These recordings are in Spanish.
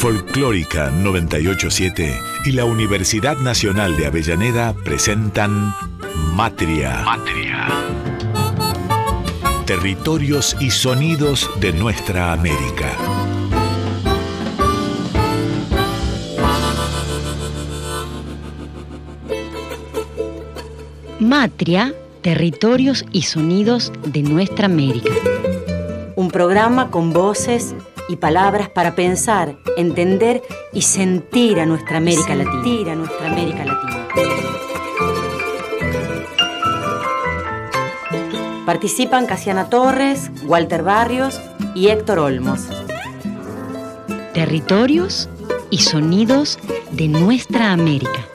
Folclórica 987 y la Universidad Nacional de Avellaneda presentan Matria. Matria. Territorios y sonidos de nuestra América. Matria, territorios y sonidos de nuestra América. Un programa con voces y palabras para pensar, entender y sentir a nuestra América Latina. a nuestra América Latina. Participan Casiana Torres, Walter Barrios y Héctor Olmos. Territorios y sonidos de nuestra América.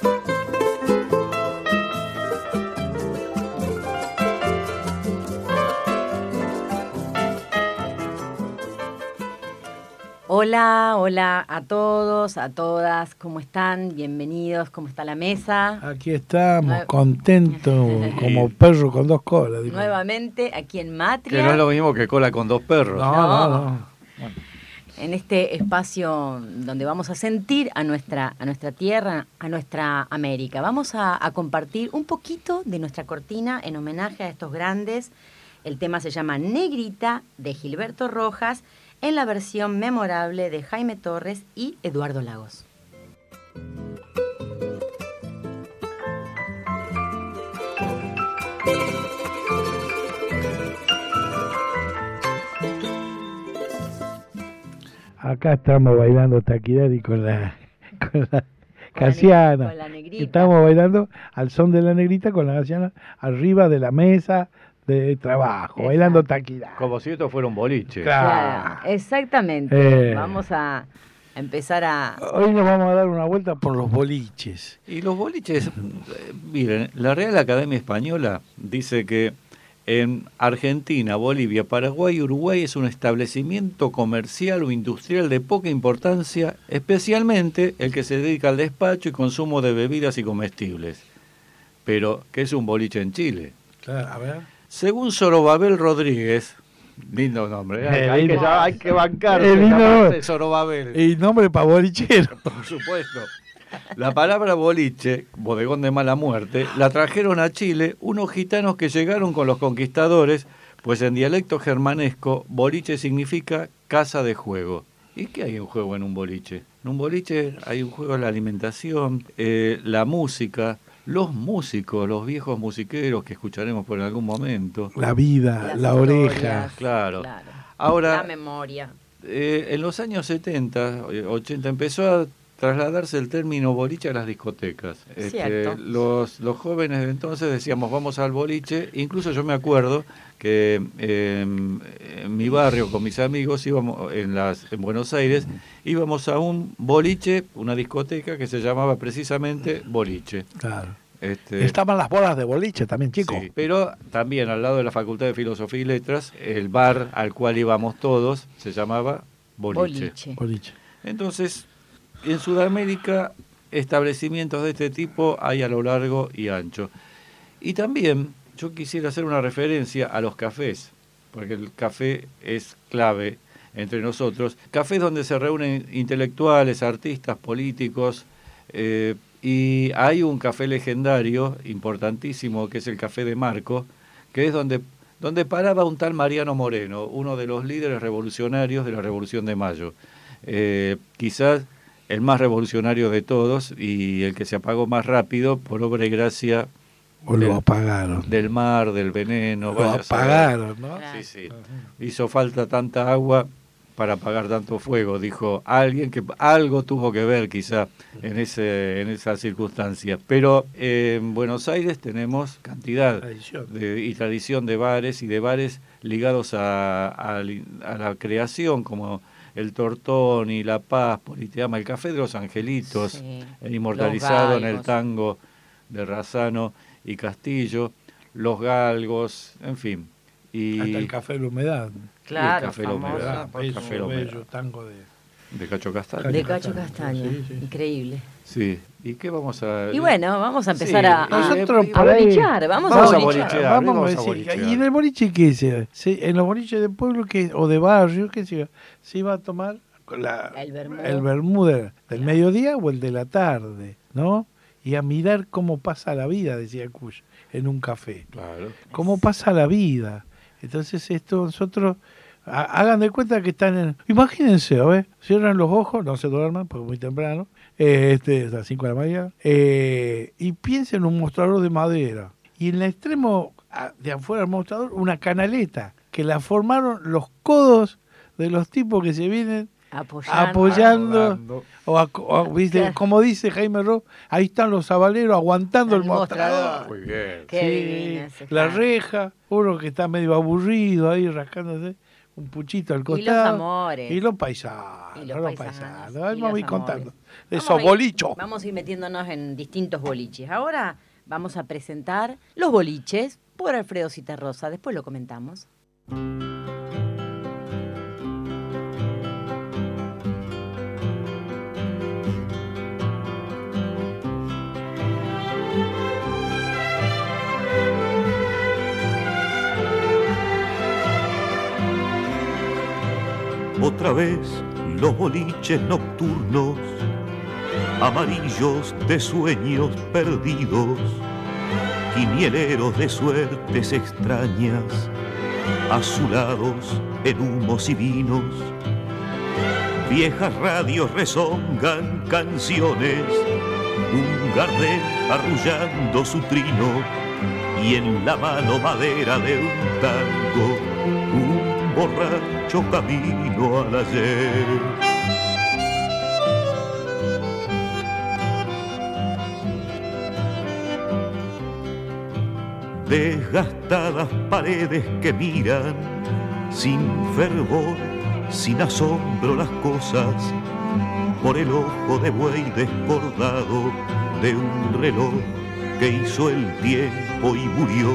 Hola, hola a todos, a todas, ¿cómo están? Bienvenidos, ¿cómo está la mesa? Aquí estamos, contentos, como perro con dos colas. Nuevamente, aquí en Matria. Que no es lo mismo que cola con dos perros. No, no, no. En este espacio donde vamos a sentir a nuestra, a nuestra tierra, a nuestra América. Vamos a compartir un poquito de nuestra cortina en homenaje a estos grandes. El tema se llama Negrita de Gilberto Rojas en la versión memorable de Jaime Torres y Eduardo Lagos. Acá estamos bailando taquidad con la, con la Casiana. Estamos bailando al son de la negrita con la Casiana arriba de la mesa, de trabajo, bailando taquira. Como si esto fuera un boliche. Claro, exactamente. Eh. Vamos a empezar a... Hoy nos vamos a dar una vuelta por los boliches. Y los boliches, miren, la Real Academia Española dice que en Argentina, Bolivia, Paraguay y Uruguay es un establecimiento comercial o industrial de poca importancia, especialmente el que se dedica al despacho y consumo de bebidas y comestibles. Pero, ¿qué es un boliche en Chile? Claro, a ver. Según Sorobabel Rodríguez, lindo nombre, ¿eh? hay, que, hay que bancar Sorobabel. Y nombre para bolichero. Por supuesto. La palabra boliche, bodegón de mala muerte, la trajeron a Chile unos gitanos que llegaron con los conquistadores, pues en dialecto germanesco, boliche significa casa de juego. ¿Y qué hay en juego en un boliche? En un boliche hay un juego de la alimentación, eh, la música, los músicos, los viejos musiqueros que escucharemos por algún momento. La vida, la oreja. Claro. Ahora, la memoria. Eh, en los años 70, 80 empezó a trasladarse el término boliche a las discotecas. Este, los, los jóvenes de entonces decíamos vamos al boliche, incluso yo me acuerdo que em, en mi barrio con mis amigos íbamos en las en Buenos Aires íbamos a un boliche, una discoteca que se llamaba precisamente boliche. Claro. Este, Estaban las bolas de boliche también, chicos. Sí, pero también al lado de la Facultad de Filosofía y Letras, el bar al cual íbamos todos se llamaba boliche. boliche. Entonces, en Sudamérica, establecimientos de este tipo hay a lo largo y ancho. Y también yo quisiera hacer una referencia a los cafés, porque el café es clave entre nosotros. Cafés donde se reúnen intelectuales, artistas, políticos, eh, y hay un café legendario, importantísimo, que es el Café de Marco, que es donde, donde paraba un tal Mariano Moreno, uno de los líderes revolucionarios de la Revolución de Mayo. Eh, quizás el más revolucionario de todos y el que se apagó más rápido por obra y gracia o lo apagaron. Del mar, del veneno. Lo apagaron, ¿no? Sí, sí. Hizo falta tanta agua para apagar tanto fuego, dijo alguien que algo tuvo que ver quizá en ese en esa circunstancia. Pero en Buenos Aires tenemos cantidad de, y tradición de bares y de bares ligados a, a la creación como el Tortón y La Paz, Politeama, el Café de los Angelitos, inmortalizado en el tango de Razano y Castillo, Los Galgos, en fin. Y Hasta el Café de la Humedad. Claro, el Café de la Humedad. El Café de la Humedad. tango de... De Cacho Castaño. De Cacho Castaño, increíble. Sí, ¿y qué vamos a...? Y bueno, vamos a empezar a, Nosotros a, bolichar, vamos, a bolichar. Vamos, a decir, ¿y en el boliche qué se? ¿En los boliches de pueblo que, o de barrio qué se, se iba a tomar el vermú, del, mediodía o el de la tarde, ¿no? Y a mirar cómo pasa la vida, decía Kush, en un café. Claro. Cómo pasa la vida. Entonces esto nosotros hagan de cuenta que están en... Imagínense, ¿ves? Cierran los ojos, no se duerman porque es muy temprano, eh, este, es a las 5 de la mañana, eh, y piensen en un mostrador de madera. Y en el extremo de afuera del mostrador, una canaleta que la formaron los codos de los tipos que se vienen apoyando, o, ¿viste? como dice Jaime Ross, ahí están los sabaleros aguantando el, mostrador. Muy bien. la reja, uno que está medio aburrido ahí rascándose un puchito al costado. Y los amores. Y los paisanos. Y los, paisanos. Vamos a ir contando. Esos bolichos. Vamos a ir metiéndonos en distintos boliches. Ahora vamos a presentar los boliches por Alfredo Citarrosa. Después lo comentamos. Otra vez los boliches nocturnos, amarillos de sueños perdidos, quinieleros de suertes extrañas, azulados en humos y vinos. Viejas radios rezongan canciones, un gardel arrullando su trino y en la mano madera de un tango, un borracho camino al ayer. Desgastadas paredes que miran sin fervor, sin asombro las cosas, por el ojo de buey desbordado de un reloj que hizo el tiempo y murió.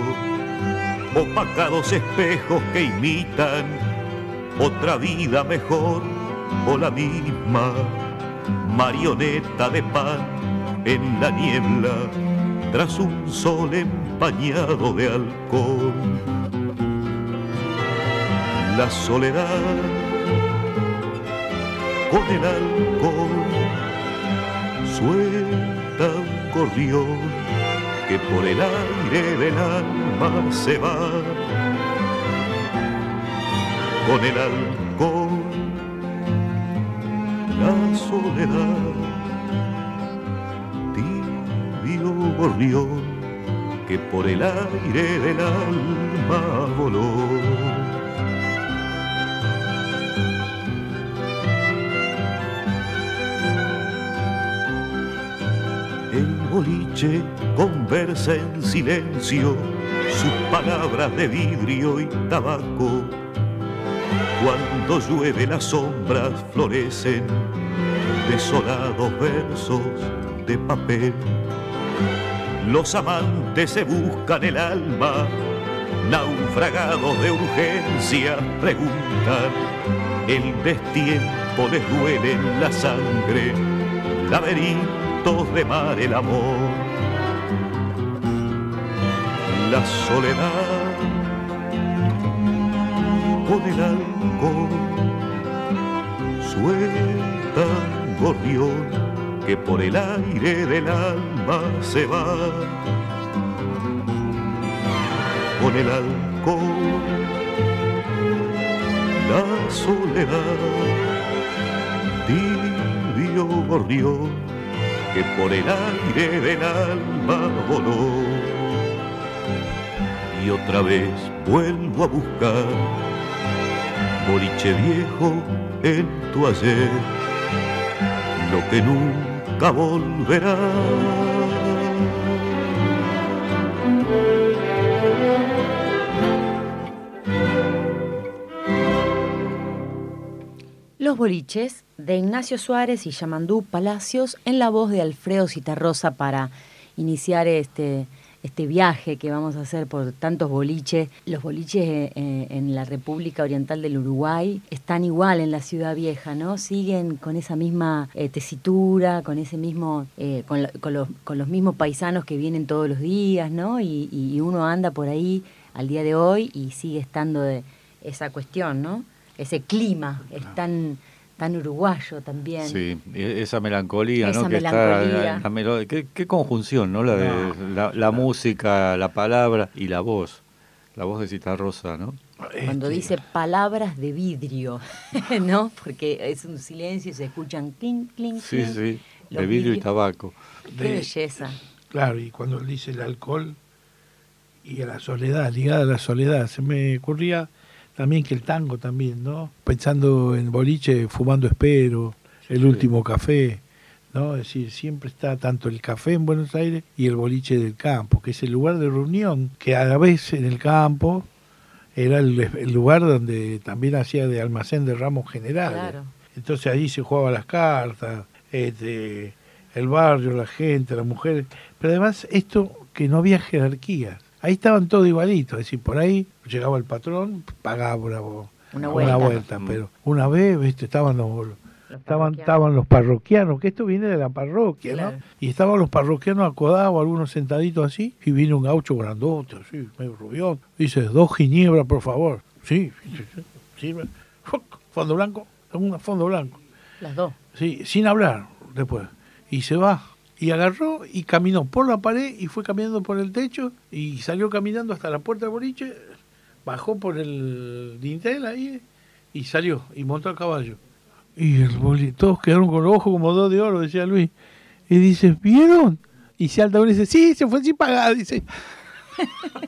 Opacados espejos que imitan otra vida mejor o la misma marioneta de pan en la niebla tras un sol empañado de alcohol. La soledad con el alcohol suelta un corrión que por el aire del alma se va. Con el alcohol, la soledad, tibio gorrión que por el aire del alma voló. boliche conversa en silencio sus palabras de vidrio y tabaco. Cuando llueve las sombras florecen desolados versos de papel. Los amantes se buscan el alma, naufragados de urgencia preguntan, el destiempo les duele en la sangre, laberinto de mar el amor, la soledad con el alcohol, suelta gorrión que por el aire del alma se va. Con el alcohol, la soledad, tibio gorrión que por el aire del alma voló. Y otra vez vuelvo a buscar boliche viejo en tu ayer, lo que nunca Los boliches de Ignacio Suárez y Yamandú Palacios en la voz de Alfredo Citarrosa para iniciar este, este viaje que vamos a hacer por tantos boliches. Los boliches eh, eh, en la República Oriental del Uruguay están igual en la ciudad vieja, ¿no? Siguen con esa misma eh, tesitura, con ese mismo, con, los, con, los, mismos paisanos que vienen todos los días, ¿no? Y, y, uno anda por ahí al día de hoy y sigue estando de esa cuestión, ¿no? ese clima es tan, tan uruguayo también. Sí, e-, esa melancolía, Esa ¿no? Que melancolía. está, la melo- ¿qué, qué conjunción, ¿no? La de No, la, la música, la palabra y la voz. La voz de Citarrosa, ¿no? Cuando Este, dice palabras de vidrio, ¿no? Porque es un silencio y se escuchan clink, clink, Sí, clink. sí, Los de vidrio y tabaco. Qué De- belleza. Claro, y cuando él dice el alcohol y a la soledad, ligada a la soledad, se me ocurría también que el tango también, ¿no? Pensando en boliche, fumando espero, el último café, ¿no? Es decir, siempre está tanto el café en Buenos Aires y el boliche del campo, que es el lugar de reunión, que a la vez en el campo era el, el lugar donde también hacía de almacén de ramos generales. Claro. Entonces allí se jugaban las cartas, este, el barrio, la gente, las mujeres. Pero además esto que no había jerarquías. Ahí estaban todos igualitos. Es decir, por ahí llegaba el patrón, pagaba una, Una una vuelta. vuelta. Mm. Pero una vez, viste, estaban los, Los estaban, parroquianos. estaban los parroquianos, que esto viene de la parroquia, Claro. ¿no? Y estaban los parroquianos acodados, algunos sentaditos así, y vino un gaucho grandote, así, medio rubión. Dice, dos ginebras, por favor. Sí, sí, sí, sirve. Fondo blanco, un fondo blanco. Las dos. Sí, sin hablar después. Y se va. Y agarró y caminó por la pared y fue caminando por el techo y salió caminando hasta la puerta del boliche, bajó por el dintel ahí y salió y montó a caballo. Y el boli- todos quedaron con los ojos como dos de oro, decía Luis. Y dice, ¿vieron? Y se alta uno dice, sí, se fue sin pagar, dice.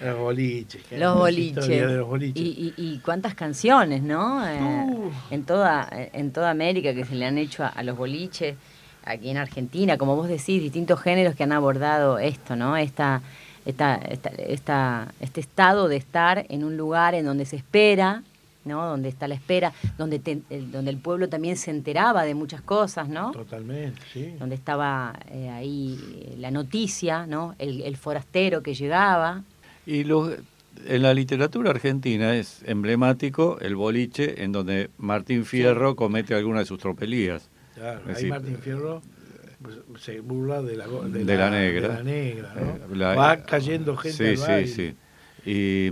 los boliches. Los boliches. de los boliches. Y, y- y cuántas canciones, ¿no? Eh, en, toda, en toda América que se le han hecho a, a los boliches, aquí en Argentina, como vos decís, distintos géneros que han abordado esto, ¿no? Esta, esta, esta, esta- este estado de estar en un lugar en donde se espera, ¿no? Donde está la espera, donde, te- el, donde el pueblo también se enteraba de muchas cosas, ¿no? Totalmente, sí. Donde estaba eh, ahí la noticia, ¿no? El, el forastero que llegaba. Y los, en la literatura argentina es emblemático el boliche en donde Martín Fierro comete alguna de sus tropelías. Claro, ahí decir, Martín Fierro pues, se burla de la, de de la negra. de la negra, ¿no? Eh, la- Va cayendo gente Sí, al baile. sí, sí.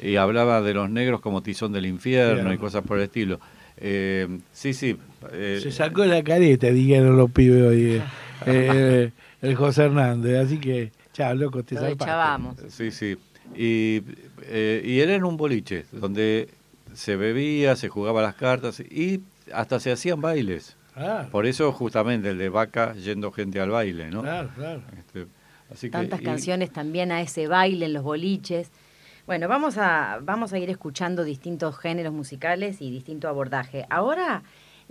Y, y hablaba de los negros como tizón del infierno Claro. y cosas por el estilo. Eh, sí, sí. eh, Se sacó la careta, dijeron los pibes hoy, eh, eh, el José Hernández. Así que, chao, loco, te Lo. Sí, sí. Y, eh, y era en un boliche donde se bebía, se jugaba las cartas y hasta se hacían bailes. Claro, Por eso justamente el de vaca yendo gente al baile, ¿no? claro, claro. Este, así que- tantas y- canciones también a ese baile en los boliches. Bueno, vamos a, vamos a ir escuchando distintos géneros musicales y distinto abordaje. Ahora,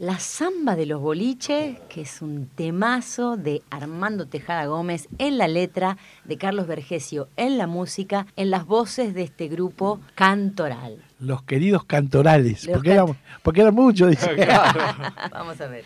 la samba de los boliches, que es un temazo de Armando Tejada Gómez en la letra, de Carlos Vergesio en la música, en las voces de este grupo Cantoral. Los queridos cantorales, Los porque, cant- eran, porque eran muchos, dice. Vamos a ver.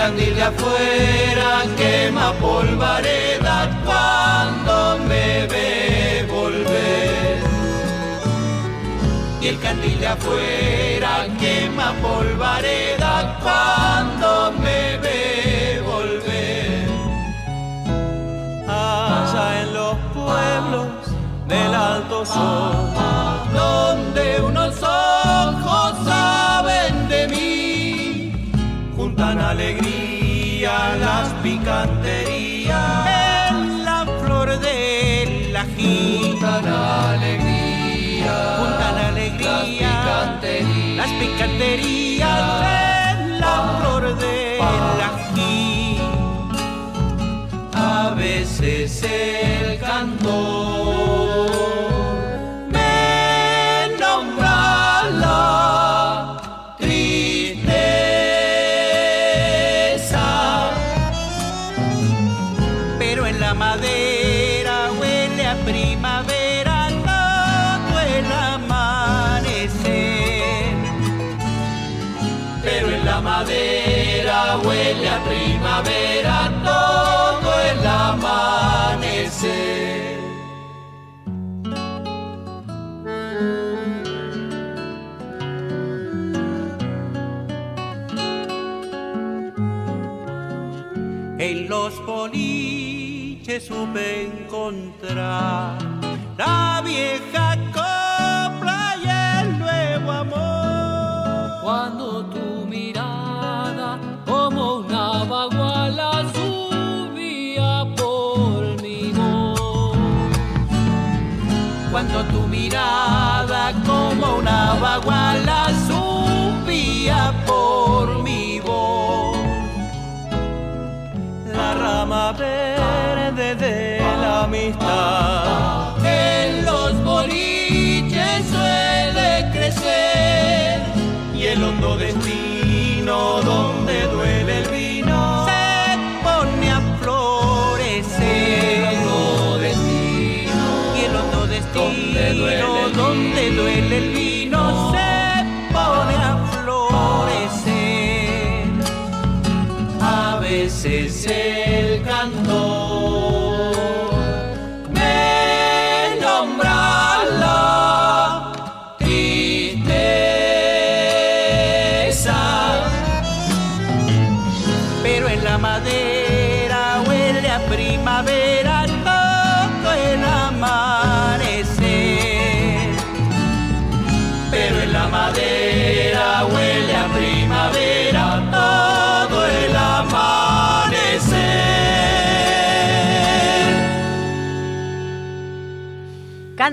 Candil de afuera quema polvareda cuando me ve volver. Y el candil de afuera quema polvareda cuando me ve volver. Allá en los pueblos del alto sol, las picanterías en la flor del ají. Juntan alegría, juntan alegría, las picanterías. En la flor del ají. A veces el cantor madera huele a primavera todo el amanecer. En los boliches supe encontrar la vieja copla y el nuevo amor. Cuando tu baguala subía por mi voz. La rama verde de la amistad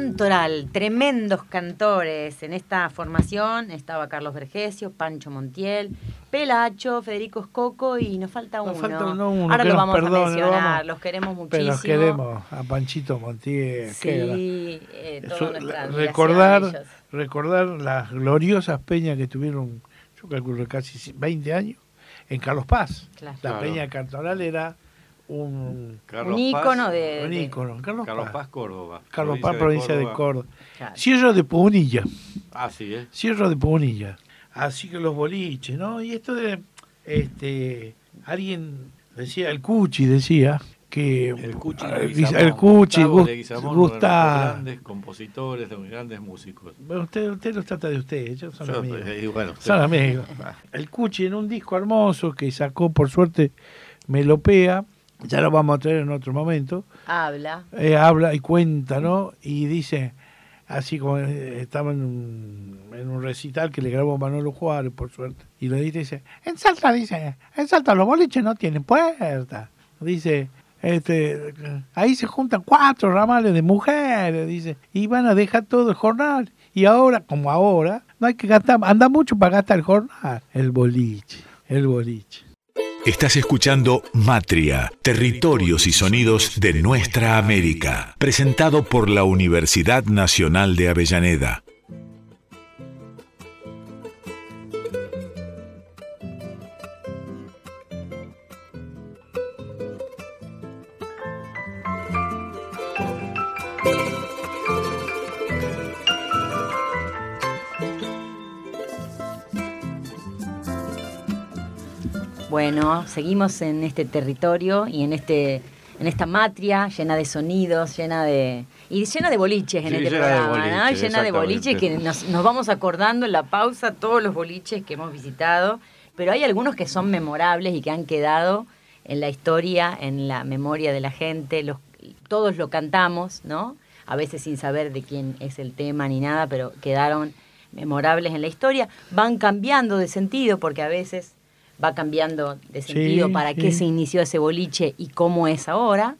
Cantoral, tremendos cantores. En esta formación estaba Carlos Vergesio, Pancho Montiel, Pelacho, Federico Escoco y nos falta uno. Nos falta uno, uno, Ahora lo vamos perdone, a lo mencionar, vamos- los queremos Pero muchísimo. los queremos a Panchito Montiel. Sí, eh, toda Eso, recordar, recordar las gloriosas peñas que tuvieron, yo calculo casi 20 años, en Carlos Paz. Claro. La Claro. peña cantoral era un, Carlos Un Paz, ícono de, un de- ícono. Carlos, Carlos Paz. Paz, Córdoba. Carlos Paz, provincia de Córdoba. Claro. Cierro de Punilla. Ah, sí, ¿eh? Cierro de Punilla. Así que los boliches, ¿no? Y esto de, este, alguien decía, el Cuchi decía, que El Cuchi Ah, Leguizamón, el Cuchi, Gustavo Gus- Leguizamón, uno de los Gustavo. grandes compositores, de los grandes músicos. Bueno, usted, usted los trata de usted, ellos son Yo, amigos. eh, y bueno, Son amigos. El Cuchi en un disco hermoso que sacó, por suerte, Melopea, ya lo vamos a traer en otro momento, Habla. eh, habla y cuenta, ¿no? Y dice, así como eh, estaba en un, en un recital que le grabó Manolo Juárez, por suerte, y le dice, dice, en Salta, dice, en Salta los boliches no tienen puerta. Dice, este, ahí se juntan cuatro ramales de mujeres, dice, y van a dejar todo el jornal. Y ahora, como ahora, no hay que gastar, anda mucho para gastar el jornal. El boliche, el boliche. Estás escuchando Matria, Territorios y Sonidos de Nuestra América, presentado por la Universidad Nacional de Avellaneda. Seguimos en este territorio y en este en esta matria llena de sonidos, llena de y llena de boliches en Sí, este llena de programa, ¿no? Llena de boliches que nos, nos vamos acordando en la pausa todos los boliches que hemos visitado, pero hay algunos que son memorables y que han quedado en la historia, en la memoria de la gente, los todos lo cantamos, ¿no? A veces sin saber de quién es el tema ni nada, pero quedaron memorables en la historia, van cambiando de sentido porque a veces va cambiando de Sí, sentido para qué sí. se inició ese boliche y cómo es ahora.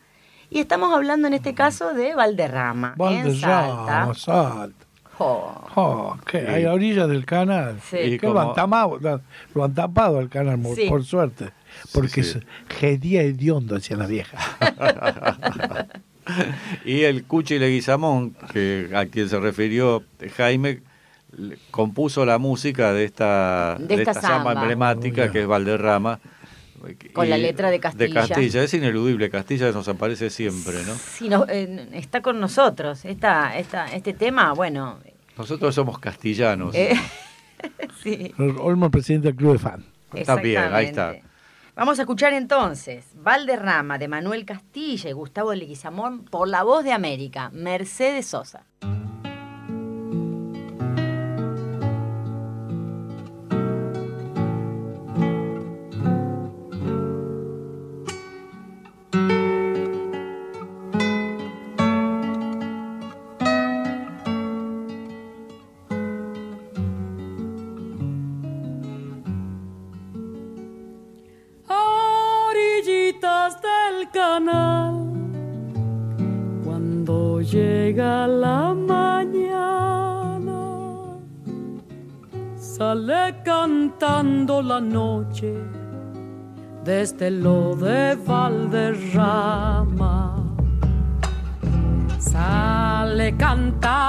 Y estamos hablando en este caso de Valderrama, en Valderrama, Salta. Salta. Oh, que Sí. hay a orillas del canal. Sí. Y Que lo, han como- tamado- lo, lo han tapado al canal, por, Sí. por suerte. Porque Sí, sí. es gedía hediondo, decía la vieja. Y el Cuchi Leguizamón, que a quien se refirió Jaime, compuso la música de esta, De esta samba. emblemática que es Valderrama. Con la letra de Castilla. De Castilla, es ineludible, Castilla nos aparece siempre, ¿no? Sí, no, eh, está con nosotros. Esta, esta, este tema, bueno, Nosotros somos castellanos. eh, sí. Olmo, presidente del club de fan. Está bien, ahí está. Vamos a escuchar entonces Valderrama de Manuel Castilla y Gustavo Leguizamón por la voz de América, Mercedes Sosa. La noche desde lo de Valderrama. Sale cantando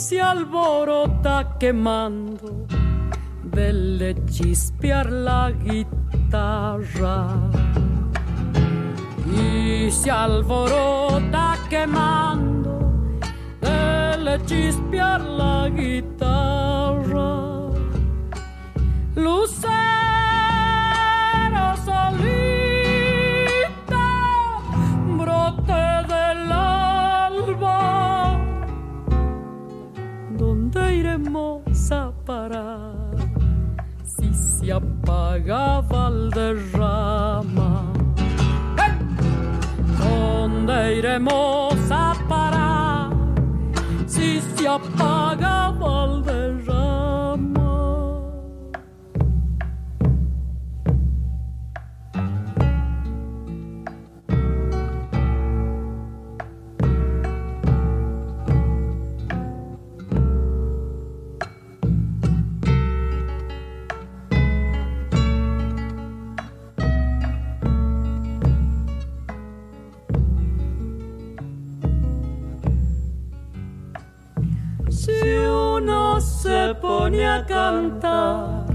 se alborota quemando de chispear la guitarra y se alborota quemando de chispear la guitarra. Si se apaga Valderrama? ¡Hey! ¿Dónde iremos a parar si se apaga cantar,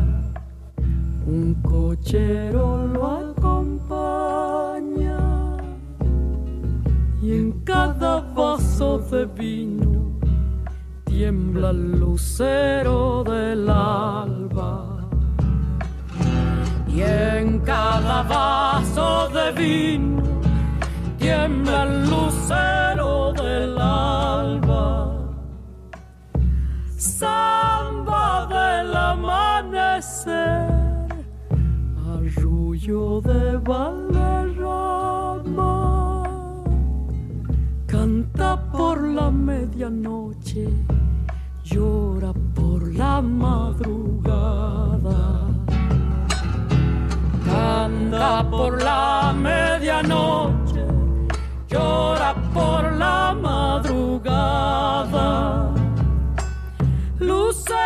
un cochero lo acompaña. Y en cada vaso de vino tiembla el lucero Por la medianoche, llora por la madrugada. Lucero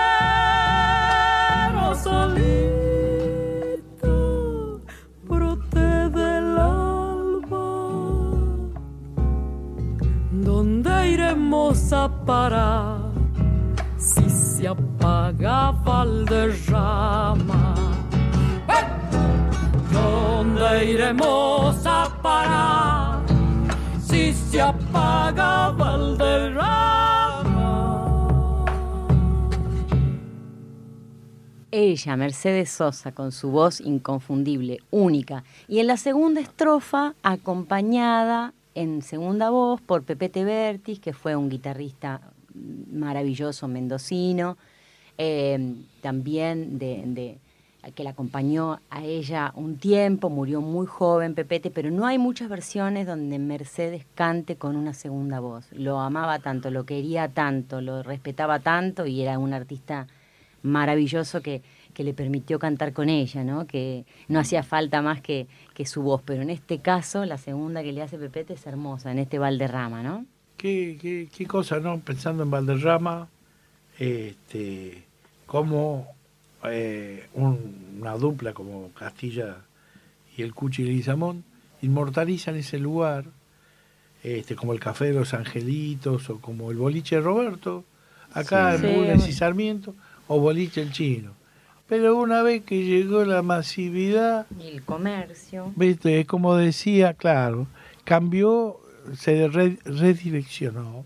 solito, brote del alba. ¿Dónde iremos a parar si se apaga Valderrama? Iremos a parar si se apaga Valderrama? Ella, Mercedes Sosa, con su voz inconfundible, única. Y en la segunda estrofa, acompañada en segunda voz por Pepete Bertis, que fue un guitarrista maravilloso mendocino, eh, también de- que la acompañó a ella un tiempo, murió muy joven Pepete, pero no hay muchas versiones donde Mercedes cante con una segunda voz. Lo amaba tanto, lo quería tanto, lo respetaba tanto y era un artista maravilloso que, que le permitió cantar con ella, ¿no? Que no hacía falta más que, que su voz, pero en este caso la segunda que le hace Pepete es hermosa, en este Valderrama, ¿no? Qué, qué, qué cosa, ¿no? Pensando en Valderrama, este, como eh, un- una dupla como Castilla y el Cuchi Leguizamón inmortalizan ese lugar, este, como el Café de los Angelitos o como el Boliche Roberto, acá Sí. en Sí, Bulnes y bueno. Sarmiento, o boliche el chino. Pero una vez que llegó la masividad, Y el comercio. viste, como decía, claro, cambió, se re- redireccionó.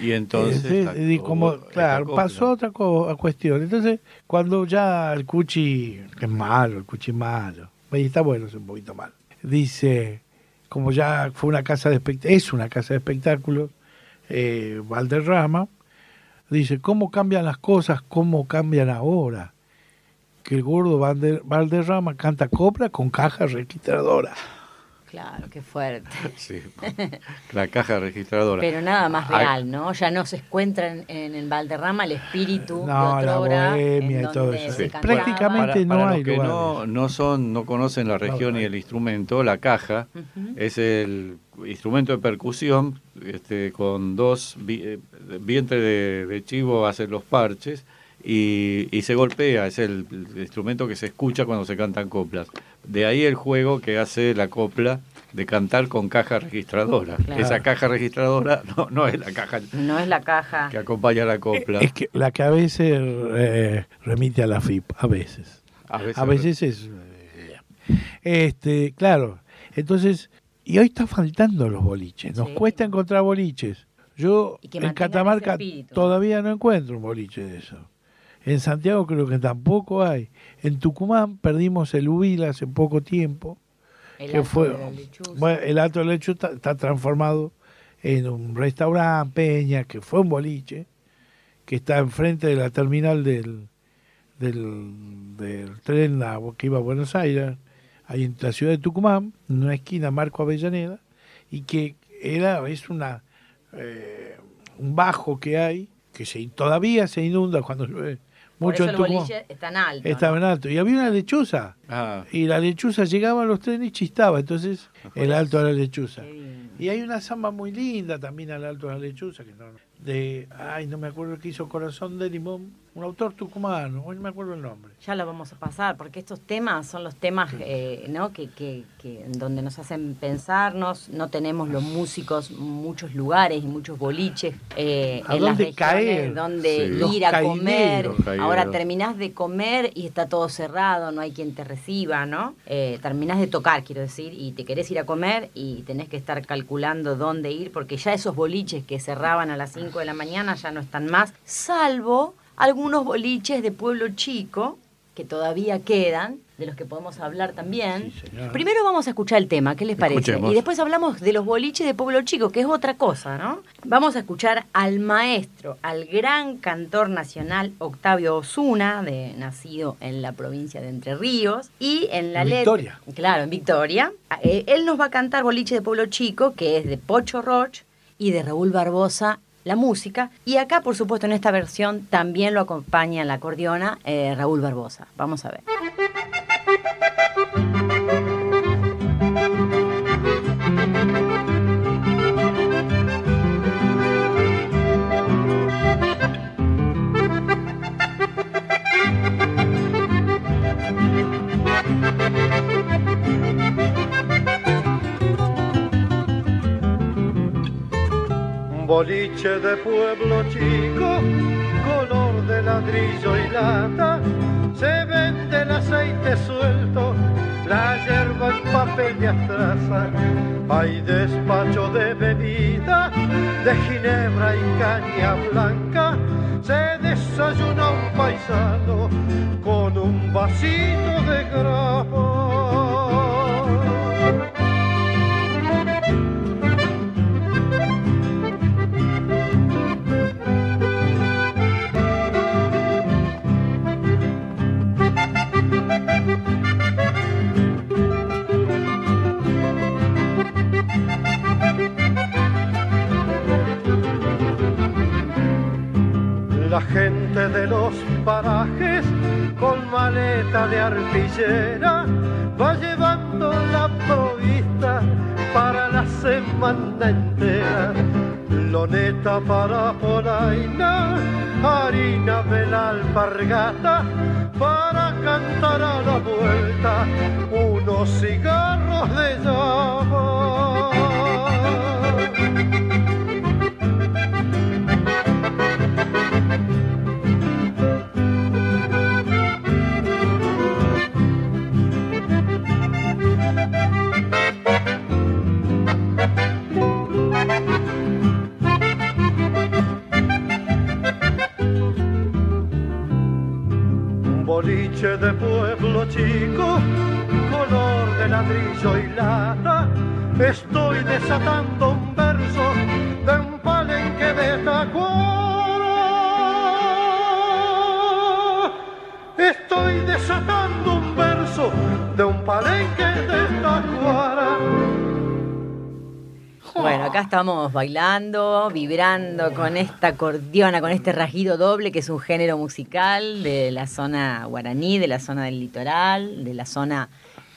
Y entonces. Eh, y como, claro, pasó otra cuestión. Entonces, cuando ya el cuchi, que es malo, el cuchi es malo, y está bueno, es un poquito malo, dice, como ya fue una casa de espect- es una casa de espectáculos, eh, Valderrama, dice, ¿cómo cambian las cosas? ¿Cómo cambian ahora? Que el gordo Valder- Valderrama canta copla con caja registradora. Claro, qué fuerte. Sí, la caja registradora. Pero nada más real, ¿no? Ya no se encuentra en, en el Valderrama el espíritu No, de la bohemia en y todo eso. se Sí. cantaba. Prácticamente no para hay los que no, no son, no conocen la región No, y el instrumento, la caja es el instrumento de percusión este, con dos vi- eh, vientres de, de chivo hacen los parches y, y se golpea, es el, el instrumento que se escucha cuando se cantan coplas. De ahí el juego que hace la copla de cantar con caja registradora. Claro. Esa caja registradora no, no es la caja No es la caja. que acompaña la copla. Es que la que a veces eh, remite a la FIP, a veces. a veces, A veces es. eh, Este, claro. Entonces, y hoy está faltando los boliches. Nos Sí. cuesta encontrar boliches. Yo en Catamarca todavía no encuentro un boliche de eso. En Santiago creo que tampoco hay. En Tucumán perdimos el Hubil hace poco tiempo. El que alto fue, de la bueno, el Alto del Lecho está, está transformado en un restaurante, Peña, que fue un boliche, que está enfrente de la terminal del, del, del tren que iba a Buenos Aires, ahí en la ciudad de Tucumán, en una esquina Marco Avellaneda, y que era, es una eh, un bajo que hay, que se, todavía se inunda cuando llueve Por mucho eso en el boliche es tan alto. Estaba ¿no? en alto. Y había una lechuza. Ah, Y la lechuza llegaba a los trenes y chistaba. Entonces, el alto de la lechuza. Y hay una samba muy linda también al alto de la lechuza. Que no, de, ay, no me acuerdo que hizo Corazón de Limón. Un autor tucumano. Hoy no me acuerdo el nombre. Ya lo vamos a pasar, porque estos temas son los temas eh, ¿no? que, que, que donde nos hacen pensarnos. No tenemos los músicos muchos lugares y muchos boliches eh, ¿A en las dónde caer? donde Sí. ir Los a comer. Caineros. Ahora terminás de comer y está todo cerrado, no hay quien te reciba, ¿no? Eh, terminás de tocar, quiero decir, y te querés ir a comer y tenés que estar calculando dónde ir, porque ya esos boliches que cerraban a las 5 de la mañana ya no están más, salvo algunos boliches de pueblo chico que todavía quedan, de los que podemos hablar también. Sí. Primero vamos a escuchar el tema, ¿qué les parece? Escuchemos. Y después hablamos de los boliches de pueblo chico, que es otra cosa, ¿no? Vamos a escuchar al maestro, al gran cantor nacional Octavio Osuna, de, nacido en la provincia de Entre Ríos, y en la En letra- Victoria. Claro, en Victoria. Eh, Él nos va a cantar Boliche de Pueblo Chico, que es de Pocho Roch y de Raúl Barbosa, la música. Y acá, por supuesto, en esta versión también lo acompaña la acordeona eh, Raúl Barbosa. Vamos a ver. Boliche de pueblo chico, color de ladrillo y lata, se vende el aceite suelto, la hierba en papel de astraza, hay despacho de bebida, de ginebra y caña blanca, lata, estoy desatando un verso de un palenque de tacuara. Estoy desatando un verso de un palenque de tacuara. Bueno, acá estamos bailando, vibrando con esta acordeona, con este rajido doble, que es un género musical de la zona guaraní, de la zona del litoral, de la zona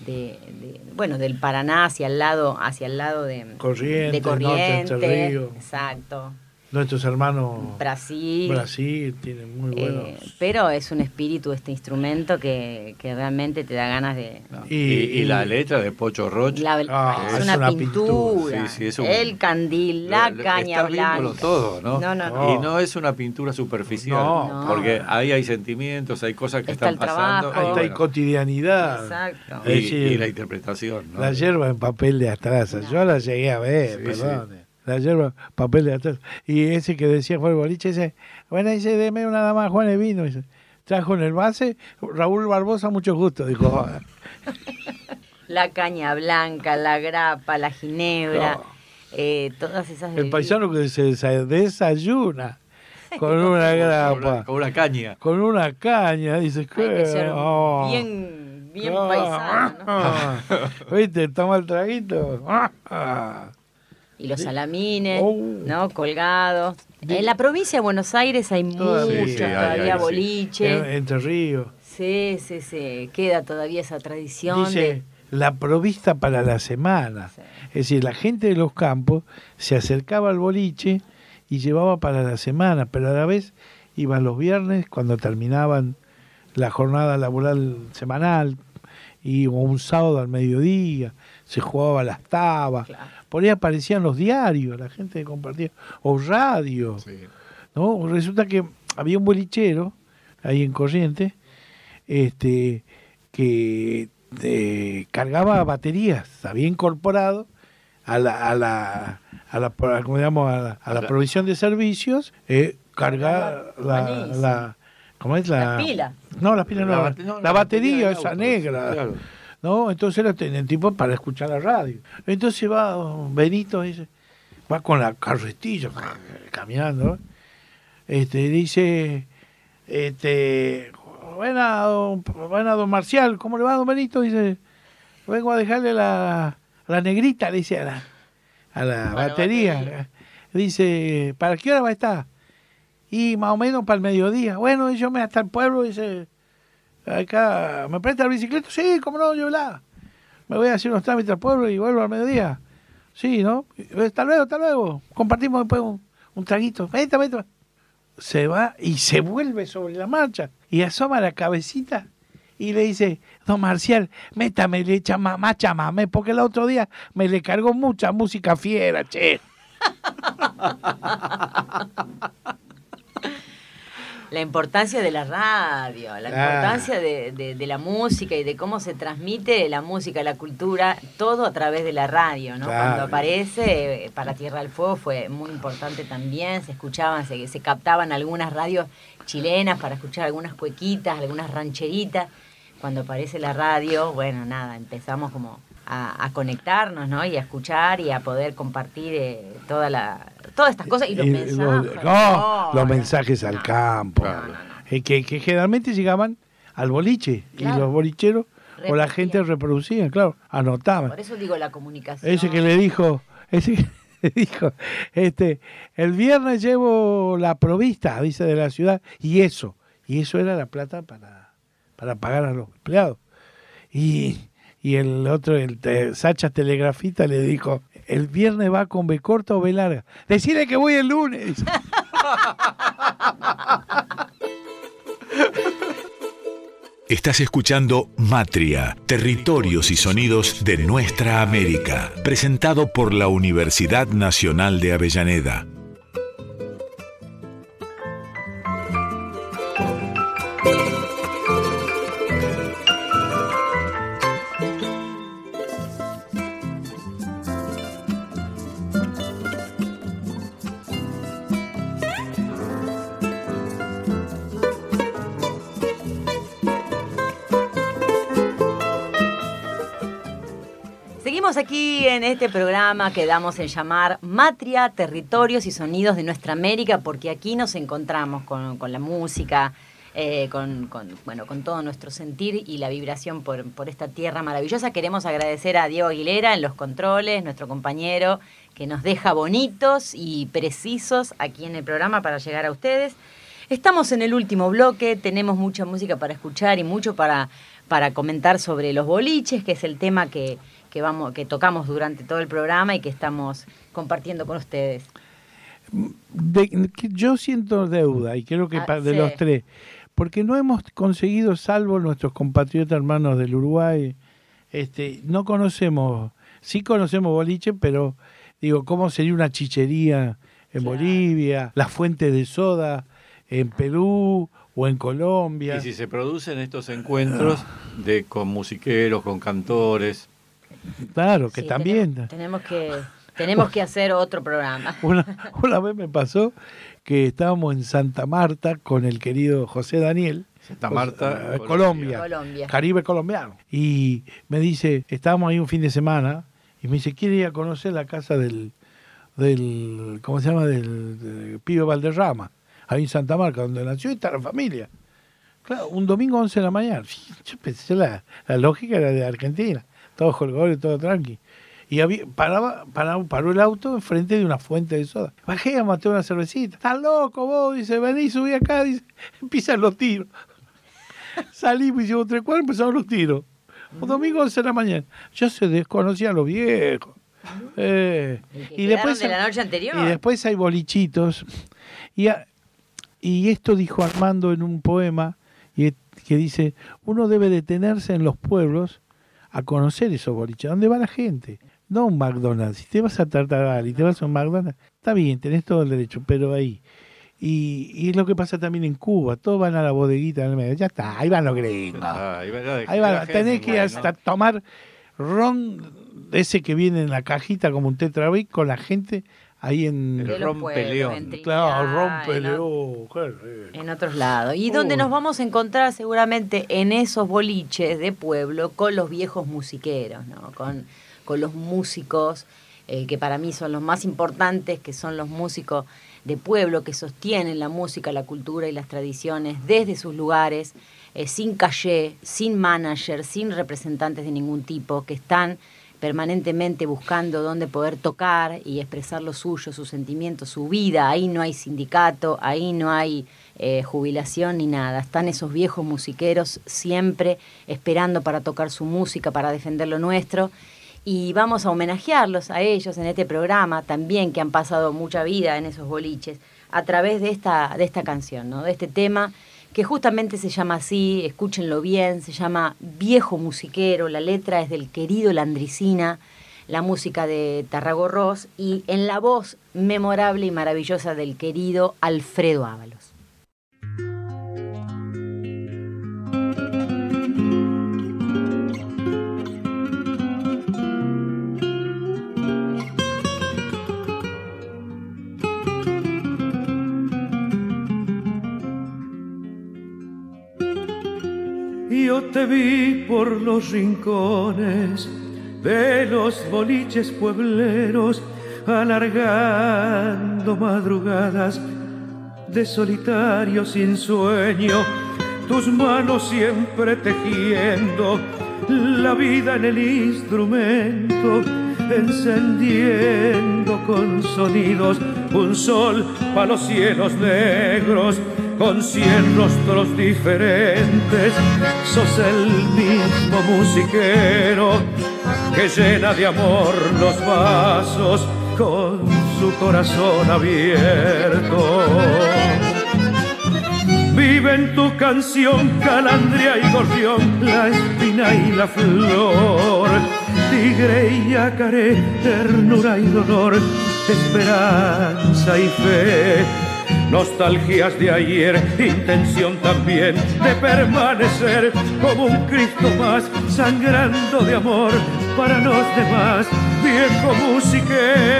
de, de- bueno, del Paraná hacia el lado, hacia el lado de Corrientes, de Corrientes, Norte, Ríos. exacto, Nuestros hermanos Brasil. Brasil tienen muy buenos. Eh, pero es un espíritu este instrumento que, que realmente te da ganas de... Y, y la letra de Pocho Roche. La- Ah, es, es una, una pintura. pintura. Sí, sí, es un- el candil, la caña blanca. todo, ¿no? No, no, no. Y no es una pintura superficial, No. porque ahí hay sentimientos, hay cosas que Está están pasando. Ahí está hay bueno, cotidianidad. Exacto. y, la interpretación, ¿no? La hierba en papel de atrás. Yo la llegué a ver, Sí, perdón. La hierba, papel de atrás. Y ese que decía Juan Boliche, dice, bueno, dice, deme una dama Juan de vino. Dice, trajo en el base, Raúl Barbosa, mucho gusto. Dijo, La caña blanca, la grapa, la ginebra, No. eh, todas esas el bebidas. paisano que se desa- desayuna con una grapa, con una caña. con una caña. Dice, Hay que ser oh, bien, bien ah, paisano, ¿no? ¿Viste? Toma el traguito. Y los salamines, Oh. ¿no? Colgados. En la provincia de Buenos Aires hay Todavía. mucho, Sí, sí, hay, todavía hay, boliche. En- Entre Ríos. Sí, sí, sí. Queda todavía esa tradición Dice, de... la provista para la semana. Sí. Es decir, la gente de los campos se acercaba al boliche y llevaba para la semana, pero a la vez iban los viernes cuando terminaban la jornada laboral semanal y un sábado al mediodía, se jugaba las tabas, Claro. Por ahí aparecían los diarios, la gente compartía, o radio. Sí. ¿no? Resulta que había un bolichero ahí en Corrientes este, que eh, cargaba baterías, había incorporado a la, a la, a la, a la, a la A la- provisión de servicios, eh, cargar la, ¿cómo es? La, La pila. No, la pila no, La la, bate- no, la batería, esa negra. claro. ¿No? Entonces lo tienen tipo para escuchar la radio. Entonces va don Benito, dice, va con la carretilla, caminando, este, dice, este, buena don, buena don Marcial, ¿cómo le va don Benito? Dice, vengo a dejarle la, la negrita, le dice a la, a la batería. batería. Dice, ¿para qué hora va a estar? Y más o menos para el mediodía. Bueno, yo me hasta el pueblo, dice, acá, ¿me presta la bicicleta? Sí, cómo no, llévela. Me voy a hacer unos trámites al pueblo y vuelvo al mediodía. Sí, ¿no? Hasta luego, hasta luego. Compartimos después un, traguito. Vete, vete. Se va y se vuelve sobre la marcha y asoma la cabecita y le dice, don Marcial, métame le echa más chamame, porque el otro día me le cargó mucha música fiera, che. La importancia de la radio, la Ah. importancia de, de- de la música y de cómo se transmite la música, la cultura, todo a través de la radio, ¿no? Claro. Cuando aparece eh, para Tierra del Fuego fue muy importante también, se escuchaban, se, se captaban algunas radios chilenas para escuchar algunas cuequitas, algunas rancheritas. Cuando aparece la radio, bueno, nada, empezamos como a, a conectarnos, ¿no? Y a escuchar y a poder compartir eh, toda la, todas estas cosas y los Y mensajes. los- no, No, los no, mensajes al campo. No. Eh, que, que generalmente llegaban al boliche Claro. y los bolicheros o la gente reproducían, claro, anotaban. Por eso digo la comunicación. Ese que le dijo, ese que le dijo, este, el viernes llevo la provista, dice, de la ciudad, y eso, y eso era la plata para, para pagar a los empleados. Y, y el otro, el te- Sacha Telegrafista, le dijo, el viernes va con B corta o B larga. Decirle que voy el lunes. Estás escuchando Matria, Territorios y Sonidos de Nuestra América, presentado por la Universidad Nacional de Avellaneda. Estamos aquí en este programa que damos en llamar Matria, Territorios y Sonidos de Nuestra América, porque aquí nos encontramos con, con la música, eh, con, bueno, con todo nuestro sentir y la vibración por, por esta tierra maravillosa. Queremos agradecer a Diego Aguilera en los controles, nuestro compañero, que nos deja bonitos y precisos aquí en el programa para llegar a ustedes. Estamos en el último bloque, tenemos mucha música para escuchar y mucho para, para comentar sobre los boliches, que es el tema que, que, vamos, que tocamos durante todo el programa y que estamos compartiendo con ustedes. De- yo siento deuda, y creo que Ah, de sí. los tres, porque no hemos conseguido, salvo nuestros compatriotas hermanos del Uruguay, este, no conocemos, sí conocemos boliche, pero digo, ¿cómo sería una chichería en Bolivia, la fuente de soda en Perú o en Colombia? Y si se producen estos encuentros de con musiqueros, con cantores, Claro, que Sí, también. Tenemos, tenemos que, tenemos que hacer otro programa. Una, una vez me pasó que estábamos en Santa Marta con el querido José Daniel. Santa Marta, eh, Colombia. Colombia, Colombia. Caribe colombiano. Y me dice, estábamos ahí un fin de semana, y me dice, ¿quiere ir a conocer la casa del, del ¿cómo se llama? Del, del Pío Valderrama, ahí en Santa Marta, donde nació y está la familia. Claro, un domingo 11 de la mañana. Yo pensé, la, la lógica era de Argentina, todos colgadores, todo tranqui. Y había, paraba, paraba, paró el auto enfrente de una fuente de soda. Bajé a matar una cervecita. ¿Estás loco vos? Dice, vení, subí acá. Dice, empiezan los tiros. Salimos, hicimos tres cuadros, empezaron los tiros. Un domingo 11 de la mañana. Ya se desconocían los viejos. Eh, que quedaron de la noche anterior. Y después hay bolichitos. Y, a- y esto dijo Armando en un poema y que dice, uno debe detenerse en los pueblos a conocer esos boliches. ¿Dónde va la gente? No un McDonald's. Si te vas a Tartagal y te vas a un McDonald's, está bien, tenés todo el derecho, pero ahí. Y, y es lo que pasa también en Cuba. Todos van a la bodeguita en el medio. Ya está, ahí van los gringos. Ah, ahí va Ahí van, gente, tenés que bueno. hasta tomar ron ese que viene en la cajita como un tetrabric con la gente ahí en... El rompeleón. pueblos, en Claro, rompeleón. rico. en otros lados. Y donde Uy. nos vamos a encontrar seguramente en esos boliches de pueblo con los viejos musiqueros, ¿no? con, con los músicos eh, que para mí son los más importantes, que son los músicos de pueblo que sostienen la música, la cultura y las tradiciones desde sus lugares, eh, sin calle, sin manager, sin representantes de ningún tipo, que están permanentemente buscando dónde poder tocar y expresar lo suyo, sus sentimientos, su vida. Ahí no hay sindicato, ahí no hay eh, jubilación ni nada. Están esos viejos musiqueros siempre esperando para tocar su música, para defender lo nuestro. Y vamos a homenajearlos a ellos en este programa también, que han pasado mucha vida en esos boliches, a través de esta, de esta canción, ¿no? de este tema que justamente se llama así, escúchenlo bien, se llama Viejo Musiquero, la letra es del querido Landricina, la música de Tarrago Ross y en la voz memorable y maravillosa del querido Alfredo Ábalos. Por los rincones de los boliches puebleros, alargando madrugadas de solitario sin sueño, tus manos siempre tejiendo la vida en el instrumento, encendiendo con sonidos un sol para los cielos negros, con cien rostros diferentes, sos el mismo musiquero que llena de amor los vasos con su corazón abierto. Vive en tu canción calandria y gorrión, la espina y la flor, tigre y yacaré, ternura y dolor, esperanza y fe. Nostalgias de ayer, intención también de permanecer como un Cristo más, sangrando de amor para los demás, viejo musiquero.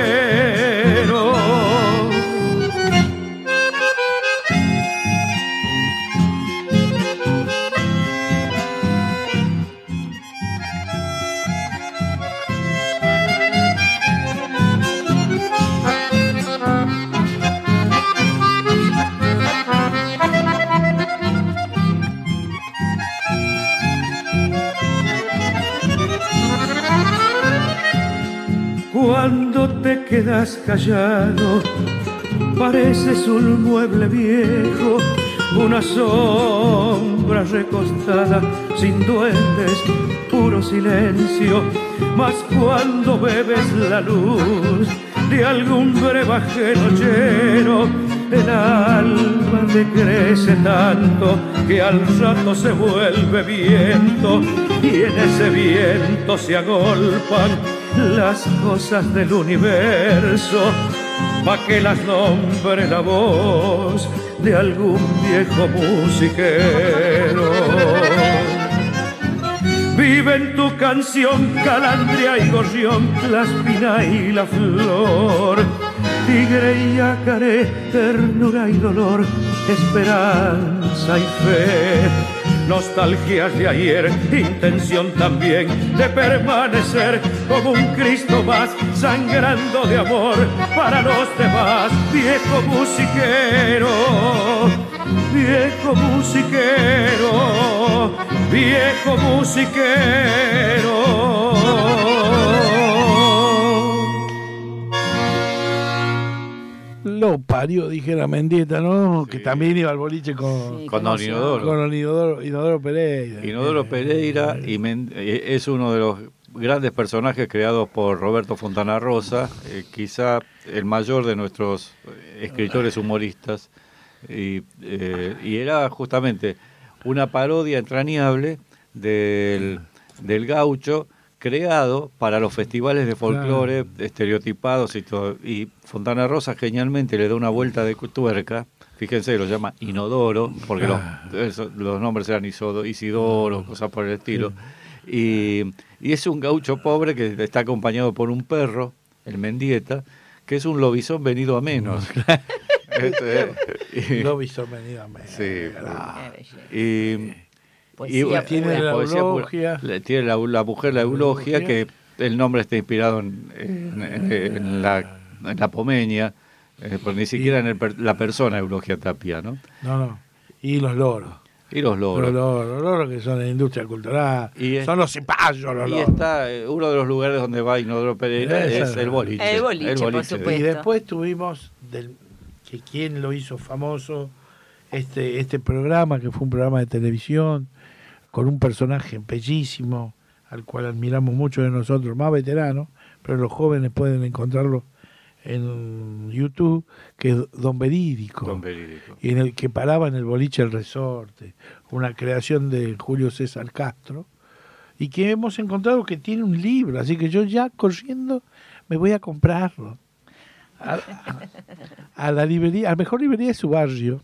Cuando te quedas callado, pareces un mueble viejo, una sombra recostada, sin duendes, puro silencio. Mas cuando bebes la luz de algún brebaje nochero, el alma te crece tanto que al rato se vuelve viento y en ese viento se agolpan las cosas del universo pa' que las nombre la voz de algún viejo musiquero. Vive en tu canción calandria y gorrión, la espina y la flor, tigre y yacaré, ternura y dolor, esperanza y fe nostalgias de ayer, intención también de permanecer como un Cristo más, sangrando de amor para los demás, viejo musiquero, viejo musiquero, viejo musiquero. Parió, dijera Mendieta, ¿no? Que también iba al boliche con, con Don Inodoro. con Inodoro, Inodoro Pereira. Inodoro Pereira y Men- eh, es uno de los grandes personajes creados por Roberto Fontana Rosa, eh, quizá el mayor de nuestros eh, escritores humoristas, y, eh, y era justamente una parodia entrañable del, del gaucho creado para los festivales de folclore estereotipados y todo. Y Fontana Rosa genialmente le da una vuelta de tuerca. Fíjense, lo llama Inodoro, porque los, eso- los nombres eran Isodo- Isidoro, cosas por el estilo. Y, y es un gaucho pobre que está acompañado por un perro, el Mendieta, que es un lobizón venido a menos. Este, y- Lo visto venido a menos. Sí. Ah. Y, Poesía y Tiene la poesía eulogia. Tiene la, la mujer la eulogia, que el nombre está inspirado en, en- en- en la, en la pomeña, eh, porque ni siquiera en el per- la persona Eulogia Tapia, ¿no? No, no. Y los loros. Y los logros. Los loros, los loros que son de la industria cultural. Y es- son los cipayos, los Y loros. está eh, uno de los lugares donde va Inodoro Pereira es es. el boliche. El boliche, por de- supuesto. Y después tuvimos del, que quién lo hizo famoso este este programa que fue un programa de televisión con un personaje bellísimo al cual admiramos mucho de nosotros más veteranos pero los jóvenes pueden encontrarlo en YouTube que es Don Verídico Don Verídico. y en el que paraba en el boliche El Resorte, una creación de Julio César Castro, y que hemos encontrado que tiene un libro, así que yo ya corriendo me voy a comprarlo. A, a la librería, a la mejor librería de su barrio,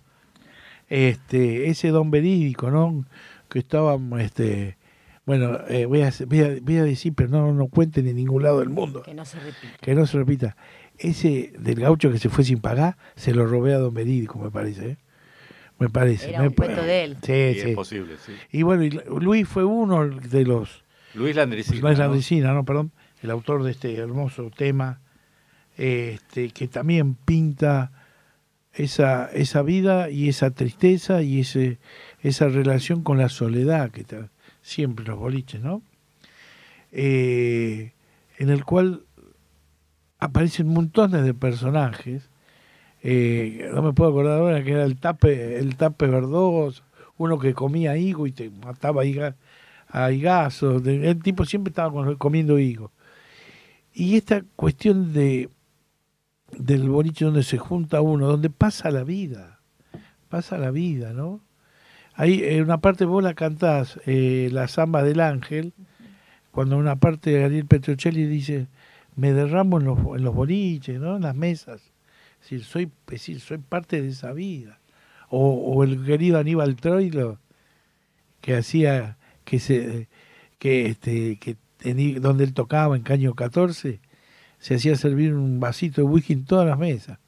este, ese don verídico, ¿no? Que estaba, este, bueno, eh, voy, a, voy, a, voy a decir, pero no, no cuenten en ningún lado del mundo Que no se repita. que no se repita. Ese del gaucho que se fue sin pagar, se lo robé a Don Verídico, me parece. ¿eh? Me parece. Era un cuento de él. Sí, sí. es posible, sí. Y bueno, y Luis fue uno de los. Luis Landricina. Luis ¿no? Landricina, ¿no? Perdón. El autor de este hermoso tema, este, que también pinta esa, esa vida y esa tristeza y ese, esa relación con la soledad que ta- siempre los boliches, ¿no? Eh, en el cual aparecen montones de personajes. eh, no me puedo acordar ahora que era el tape, el tape verdoso, uno que comía higo y te mataba higa- a higazos. El tipo siempre estaba comiendo higo. Y esta cuestión de del boliche donde se junta uno, donde pasa la vida, pasa la vida, ¿no? Ahí en una parte vos la cantás, eh, la samba del ángel, cuando en una parte Gabriel Petrocelli dice, me derramo en los, en los boliches, ¿no? En las mesas. Es decir, soy, decir, soy parte de esa vida. O, el querido Aníbal Troilo, que hacía, que se, que este, que donde él tocaba en Caño 14, se hacía servir un vasito de whisky en todas las mesas.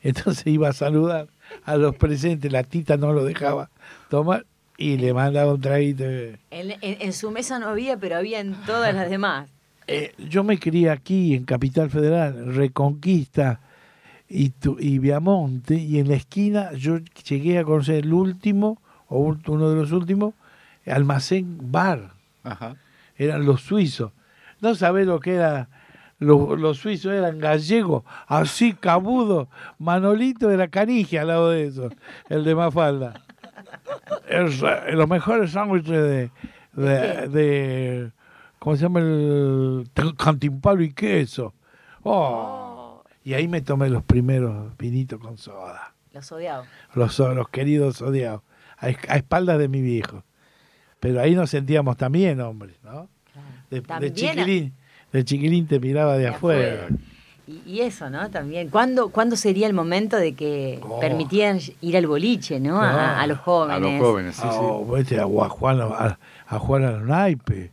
Entonces iba a saludar a los presentes, la tita no lo dejaba tomar y le mandaba un traguito. En, en- en su mesa no había, pero había en todas las demás. Eh, yo me crié aquí en Capital Federal, Reconquista y, tu- y Viamonte, y en la esquina yo llegué a conocer el último, o uno de los últimos, almacén bar, Ajá. eran los suizos. No sabés lo que era los, los suizos eran gallegos, así cabudo. Manolito era canigia al lado de eso, el de Mafalda. Es, los mejores sándwiches de, de, de- ¿cómo se llama? El cantimpalo y queso. Oh. Y ahí me tomé los primeros vinitos con soda. Los odiaba. Los, los queridos odiados, a, es- a espaldas de mi viejo. Pero ahí nos sentíamos también hombres, ¿no? De, de También chiquilín, de chiquilín te miraba de, De afuera. afuera. Y, y eso, ¿no? También. ¿Cuándo, ¿Cuándo sería el momento de que Oh. permitían ir al boliche, ¿no? A, a los jóvenes. A los jóvenes, sí, Ah, sí. o vete a, a jugar a, a jugar al naipe,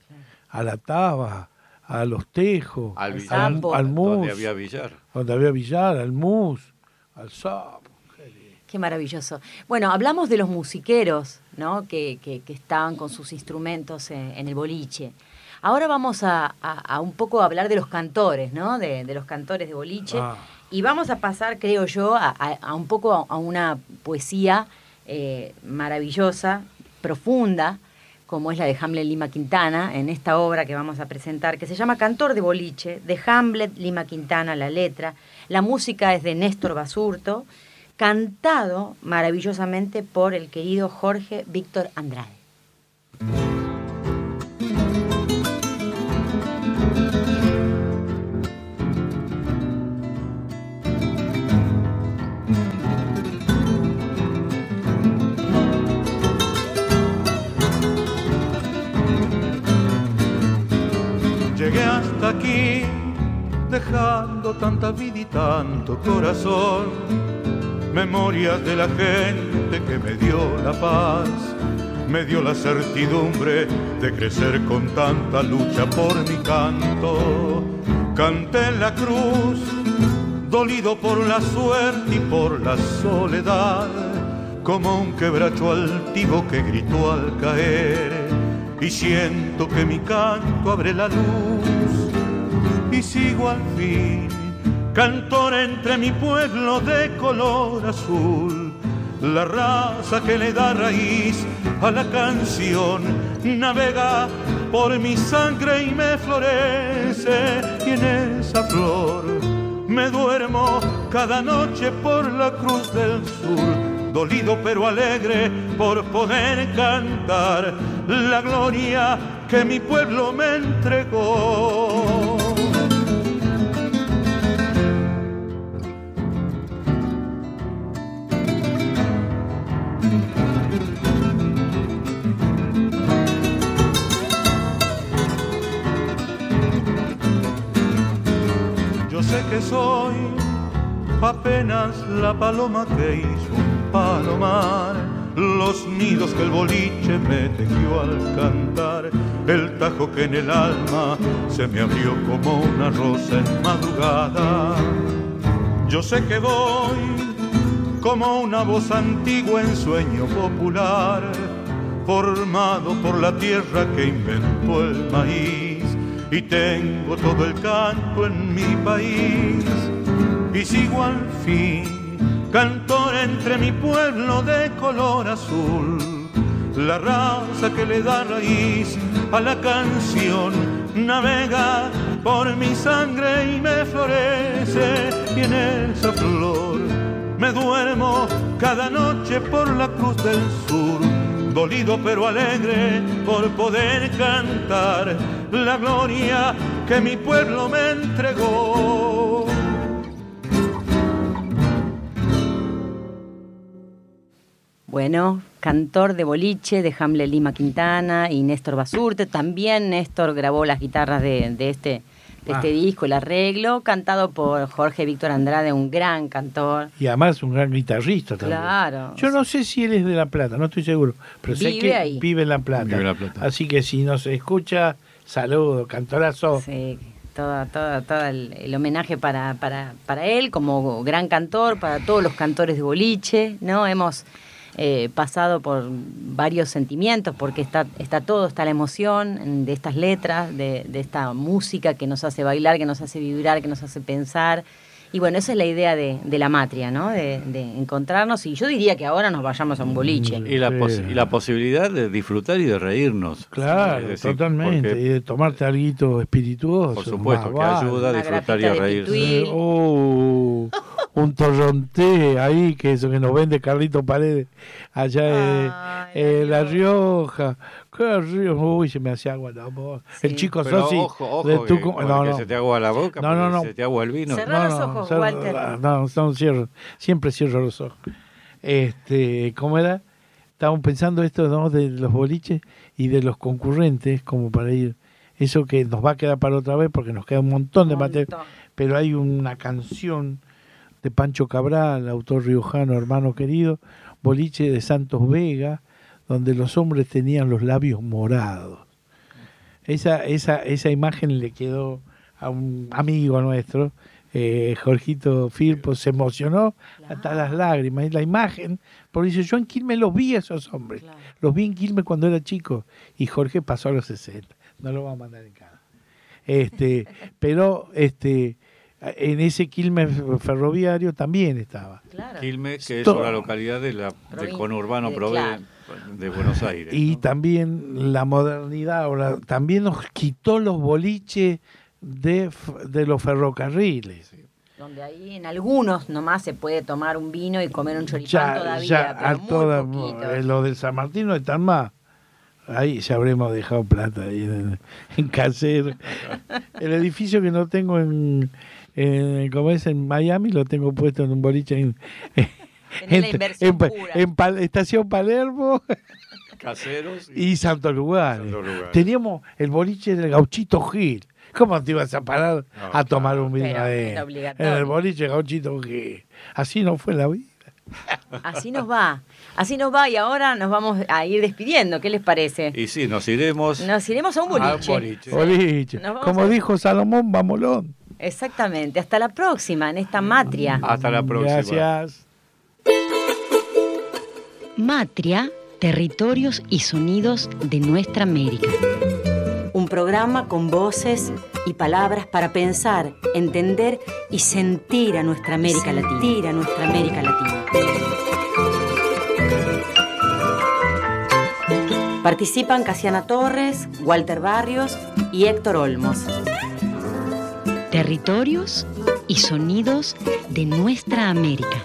a la taba, a los tejos, Al Al al mus, donde había billar. donde había billar, al mus, al sapo. Qué maravilloso. Bueno, hablamos de los musiqueros, ¿no? Que, que- que estaban con sus instrumentos en, en el boliche. Ahora vamos a, a- a un poco hablar de los cantores, ¿no? De, de los cantores de boliche. Ah. Y vamos a pasar, creo yo, a, un poco a, a una poesía eh, maravillosa, profunda, como es la de Hamlet Lima Quintana, en esta obra que vamos a presentar, que se llama Cantor de Boliche, de Hamlet Lima Quintana, la letra. La música es de Néstor Basurto, cantado maravillosamente por el querido Jorge Víctor Andrade. Tanta vida y tanto corazón, memorias de la gente que me dio la paz, me dio la certidumbre de crecer con tanta lucha por mi canto. Canté en la cruz, dolido por la suerte y por la soledad, como un quebracho altivo que gritó al caer. Y siento que mi canto abre la luz y sigo al fin, cantor entre mi pueblo de color azul. La raza que le da raíz a la canción navega por mi sangre y me florece. Y en esa flor me duermo cada noche por la cruz del sur, dolido pero alegre por poder cantar la gloria que mi pueblo me entregó. Apenas la paloma que hizo un palomar, los nidos que el boliche me tejió al cantar, el tajo que en el alma se me abrió como una rosa en madrugada. Yo sé que voy como una voz antigua en sueño popular, formado por la tierra que inventó el maíz, y tengo todo el canto en mi país, y sigo al fin, cantor entre mi pueblo de color azul, la raza que le da raíz a la canción, navega por mi sangre y me florece, y en esa flor me duermo cada noche por la cruz del sur, dolido pero alegre por poder cantar la gloria que mi pueblo me entregó. Bueno, cantor de boliche de Hamlet Lima Quintana y Néstor Basurte. También Néstor grabó las guitarras de, de este, de este Ah. disco, el arreglo, cantado por Jorge Víctor Andrade, un gran cantor. Y además un gran guitarrista también. Claro. Yo no sé si él es de La Plata, no estoy seguro, pero sé Vive que ahí. vive en La Plata. Vive en La Plata. Así que si nos escucha, saludo, cantorazo. Sí, todo, todo, todo el, el homenaje para, para, para él como gran cantor, para todos los cantores de boliche, ¿no? Hemos eh, pasado por varios sentimientos porque está, está todo, está la emoción de estas letras, de, de esta música que nos hace bailar, que nos hace vibrar, que nos hace pensar Y bueno, esa es la idea de, de la matria, ¿no? De, de encontrarnos. Y yo diría que ahora nos vayamos a un boliche. Y la, pos- y la posibilidad de disfrutar y de reírnos. Claro, decir, totalmente. porque, Y de tomarte algo espirituoso. por supuesto, más que ayuda a disfrutar y a reírse. oh, un torronté ahí, que eso que nos vende Carlito Paredes, allá en Ay, en La La Rioja. Qué río, uy, se me hacía agua la boca. El Sí. chico Pero Sosi ojo, ojo, de que, Tucumán- con no, que no. se te agua la boca, No, no, no. se te agua el vino. Cerrá los ojos, Walter. No, no, cierro, siempre cierro los ojos. Este, ¿cómo era? Estábamos pensando esto ¿no? de los boliches y de los concurrentes, como para ir. Eso que nos va a quedar para otra vez porque nos queda un montón de material. Pero hay una canción de Pancho Cabral, autor riojano, hermano querido, boliche de Santos Vega, donde los hombres tenían los labios morados. Esa, esa, esa imagen le quedó a un amigo nuestro, eh, Jorgito Firpo, se emocionó hasta las lágrimas. Y la imagen, porque dice, yo en Quilmes los vi a esos hombres. Claro. Los vi en Quilmes cuando era chico. Y Jorge pasó a los 60. No lo va a mandar en cara. Este, pero este, en ese Quilmes ferroviario también estaba. Claro. Quilmes, que es Todo. una localidad de la, del conurbano de- prove- claro. de Buenos Aires. Y ¿no? también la modernidad, o la- también nos quitó los boliches de, de los ferrocarriles. Donde ahí en algunos nomás se puede tomar un vino y comer un choripán Ya, todavía, ya pero a muy toda- poquito. eh, lo del San Martín no están más. Ahí ya habremos dejado plata ahí en, en casero. El edificio que no tengo en, en como es en Miami lo tengo puesto en un boliche en, Tenés la inversión en- pura. en Pal- Estación Palermo Caseros y Santo Lugar. Santo. Teníamos el boliche del Gauchito Gil. ¿Cómo te ibas a parar No, a tomar un vino obligatorio. En el boliche Gauchito Gil. Así no fue la vida. Así nos va, así nos va y ahora nos vamos a ir despidiendo, ¿qué les parece? Y sí, nos iremos Nos iremos a un a un boliche. boliche. Boliche. Como a- dijo Salomón, vamolón. Exactamente, hasta la próxima en esta matria. Hasta la próxima. Gracias. Matria, territorios y sonidos de nuestra América. Un programa con voces y palabras para pensar, entender y sentir a nuestra América Latina. Sentir a nuestra América Latina. Participan Casiana Torres, Walter Barrios y Héctor Olmos. Territorios y sonidos de nuestra América.